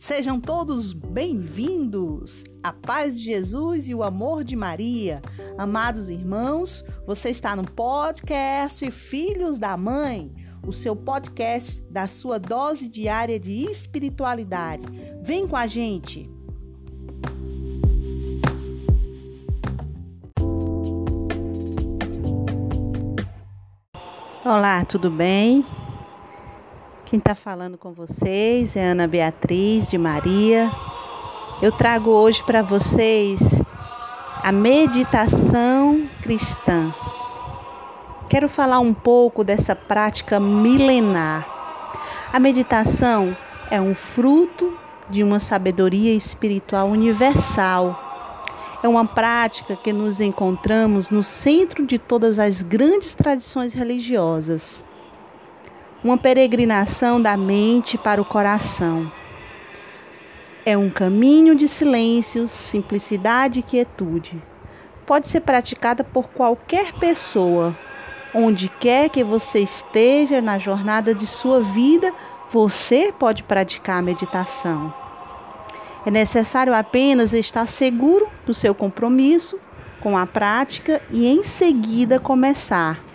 Sejam todos bem-vindos! A paz de Jesus e o amor de Maria. Amados irmãos, você está no podcast Filhos da Mãe, o seu podcast da sua dose diária de espiritualidade. Vem com a gente! Olá, tudo bem? Quem está falando com vocês é Ana Beatriz de Maria. Eu trago hoje para vocês a meditação cristã. Quero falar um pouco dessa prática milenar. A meditação é um fruto de uma sabedoria espiritual universal. É uma prática que nos encontramos no centro de todas as grandes tradições religiosas uma peregrinação da mente para o coração. É um caminho de silêncio, simplicidade e quietude. Pode ser praticada por qualquer pessoa. Onde quer que você esteja na jornada de sua vida, você pode praticar a meditação. É necessário apenas estar seguro do seu compromisso com a prática e em seguida começar.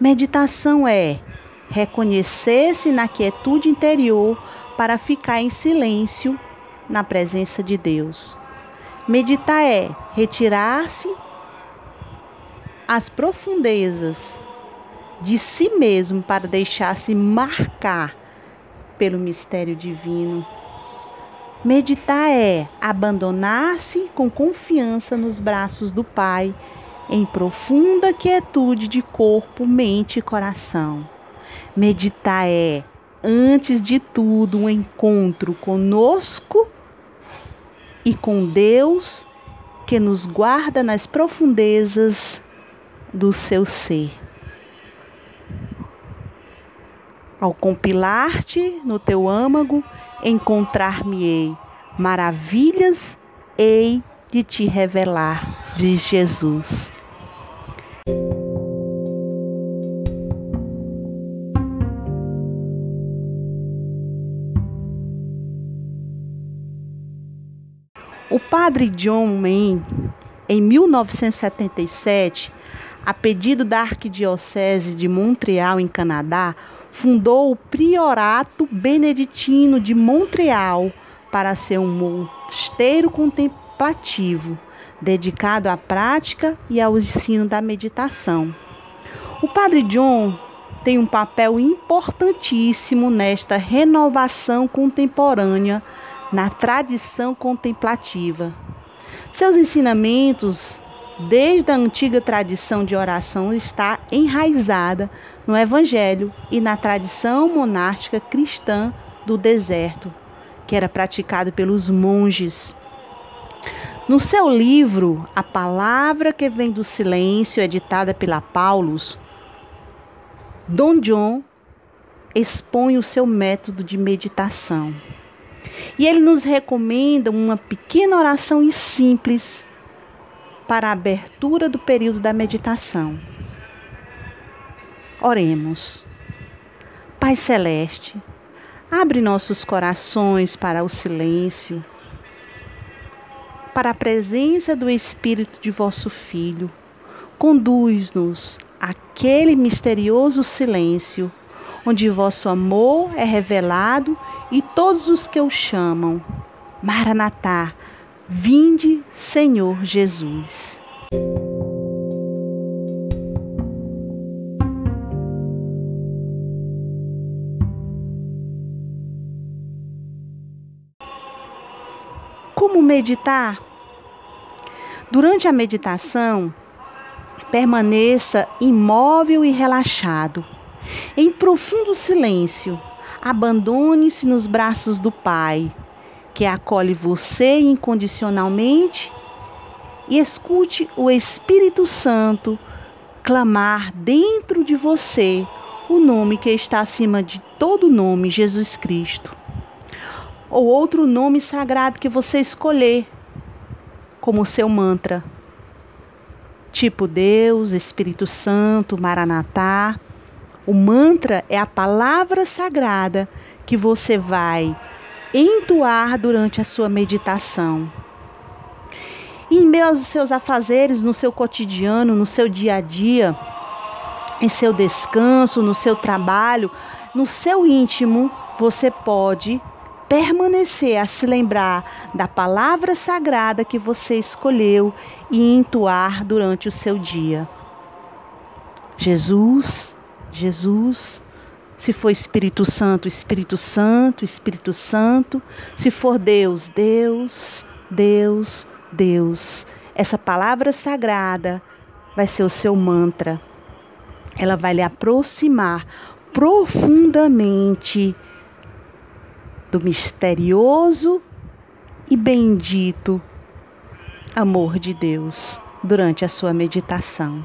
Meditação é reconhecer-se na quietude interior para ficar em silêncio na presença de Deus. Meditar é retirar-se às profundezas de si mesmo para deixar-se marcar pelo mistério divino. Meditar é abandonar-se com confiança nos braços do Pai em profunda quietude de corpo, mente e coração. Meditar é, antes de tudo, um encontro conosco e com Deus que nos guarda nas profundezas do seu ser. Ao compilar-te no teu âmago, encontrar-me-ei maravilhas hei de te revelar, diz Jesus. O padre John Main, em 1977, a pedido da Arquidiocese de Montreal, em Canadá, fundou o Priorato Beneditino de Montreal para ser um mosteiro contemplativo, dedicado à prática e ao ensino da meditação. O Padre John tem um papel importantíssimo nesta renovação contemporânea na tradição contemplativa. Seus ensinamentos, desde a antiga tradição de oração, está enraizada no Evangelho e na tradição monástica cristã do deserto, que era praticado pelos monges. No seu livro A Palavra que Vem do Silêncio, editada pela Paulus, Dom John expõe o seu método de meditação. E ele nos recomenda uma pequena oração simples para a abertura do período da meditação. Oremos. Pai Celeste, abre nossos corações para o silêncio, para a presença do Espírito de vosso Filho. Conduz-nos àquele misterioso silêncio onde vosso amor é revelado e todos os que o chamam. Maranatá, vinde, Senhor Jesus. Como meditar? Durante a meditação, permaneça imóvel e relaxado em profundo silêncio, abandone-se nos braços do Pai, que acolhe você incondicionalmente, e escute o Espírito Santo clamar dentro de você o nome que está acima de todo nome, Jesus Cristo. Ou outro nome sagrado que você escolher como seu mantra. Tipo Deus, Espírito Santo, Maranatá. O mantra é a palavra sagrada que você vai entoar durante a sua meditação. E em meio aos seus afazeres, no seu cotidiano, no seu dia a dia, em seu descanso, no seu trabalho, no seu íntimo, você pode permanecer a se lembrar da palavra sagrada que você escolheu e entoar durante o seu dia. Jesus, Jesus. Se for Espírito Santo, Espírito Santo, Espírito Santo. Se for Deus, Deus, Deus, Deus. Essa palavra sagrada vai ser o seu mantra. Ela vai lhe aproximar profundamente do misterioso e bendito amor de Deus durante a sua meditação.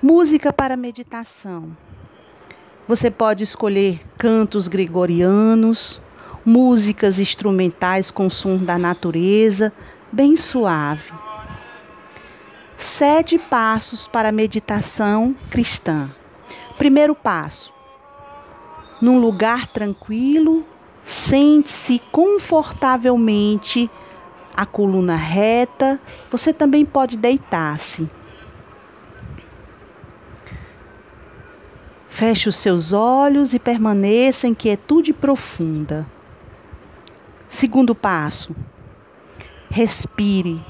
Música para meditação. Você pode escolher cantos gregorianos, músicas instrumentais com som da natureza, bem suave. Sete passos para a meditação cristã. Primeiro passo: num lugar tranquilo, sente-se confortavelmente, a coluna reta. Você também pode deitar-se. Feche os seus olhos e permaneça em quietude profunda. Segundo passo, respire.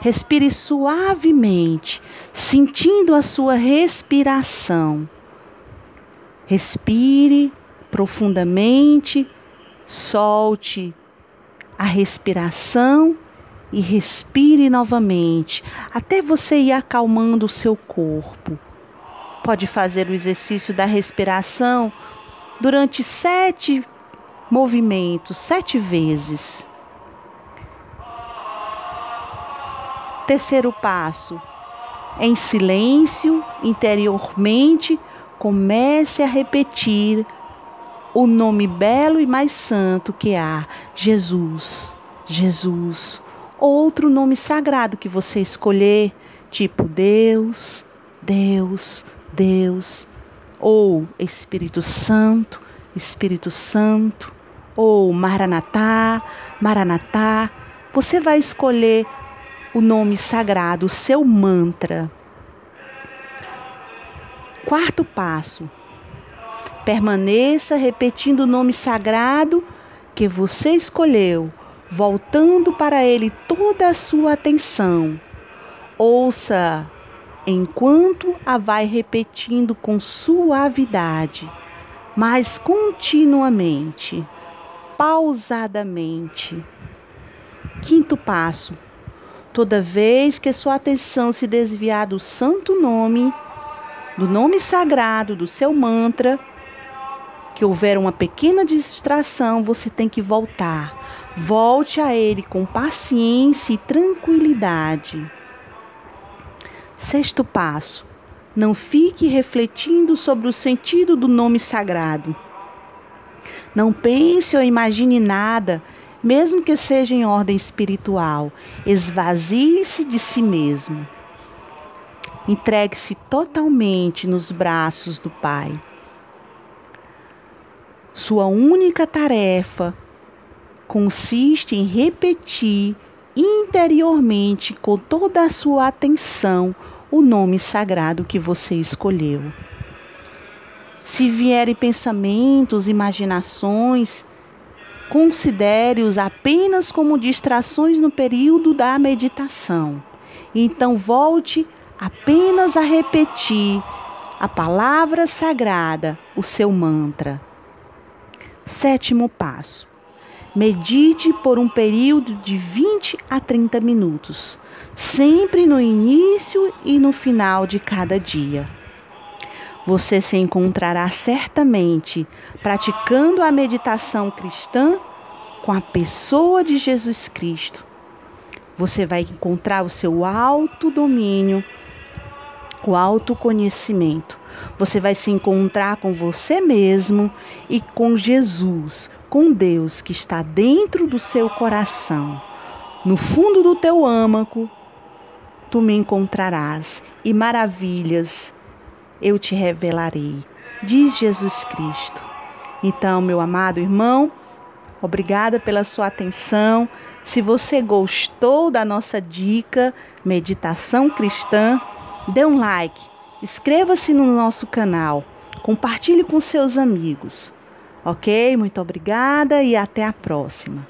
Respire suavemente, sentindo a sua respiração. Respire profundamente, solte a respiração e respire novamente, até você ir acalmando o seu corpo pode fazer o exercício da respiração durante sete movimentos, sete vezes. Terceiro passo. Em silêncio, interiormente, comece a repetir o nome belo e mais santo que há: Jesus, Jesus. Outro nome sagrado que você escolher, tipo Deus, Deus, Deus, ou Espírito Santo, Espírito Santo, ou Maranatá, Maranatá. Você vai escolher o nome sagrado, o seu mantra. Quarto passo. Permaneça repetindo o nome sagrado que você escolheu, voltando para ele toda a sua atenção. Ouça enquanto a vai repetindo com suavidade, mas continuamente, pausadamente. Quinto passo: toda vez que sua atenção se desviar do santo nome, do nome sagrado, do seu mantra, que houver uma pequena distração, você tem que voltar. Volte a ele com paciência e tranquilidade. Sexto passo: não fique refletindo sobre o sentido do nome sagrado. Não pense ou imagine nada, mesmo que seja em ordem espiritual. Esvazie-se de si mesmo. Entregue-se totalmente nos braços do Pai. Sua única tarefa consiste em repetir interiormente com toda a sua atenção o nome sagrado que você escolheu. Se vierem pensamentos, imaginações, considere-os apenas como distrações no período da meditação. Então volte apenas a repetir a palavra sagrada, o seu mantra. Sétimo passo. Medite por um período de 20 a 30 minutos, sempre no início e no final de cada dia. Você se encontrará certamente praticando a meditação cristã com a pessoa de Jesus Cristo. Você vai encontrar o seu autodomínio, o autoconhecimento. Você vai se encontrar com você mesmo e com Jesus, com Deus que está dentro do seu coração, no fundo do teu âmago, tu me encontrarás e maravilhas eu te revelarei, diz Jesus Cristo. Então, meu amado irmão, obrigada pela sua atenção. Se você gostou da nossa dica Meditação Cristã, dê um like, inscreva-se no nosso canal, compartilhe com seus amigos. Ok? Muito obrigada e até a próxima.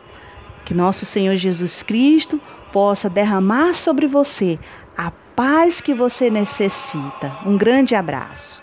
Que nosso Senhor Jesus Cristo possa derramar sobre você paz que você necessita. Um grande abraço.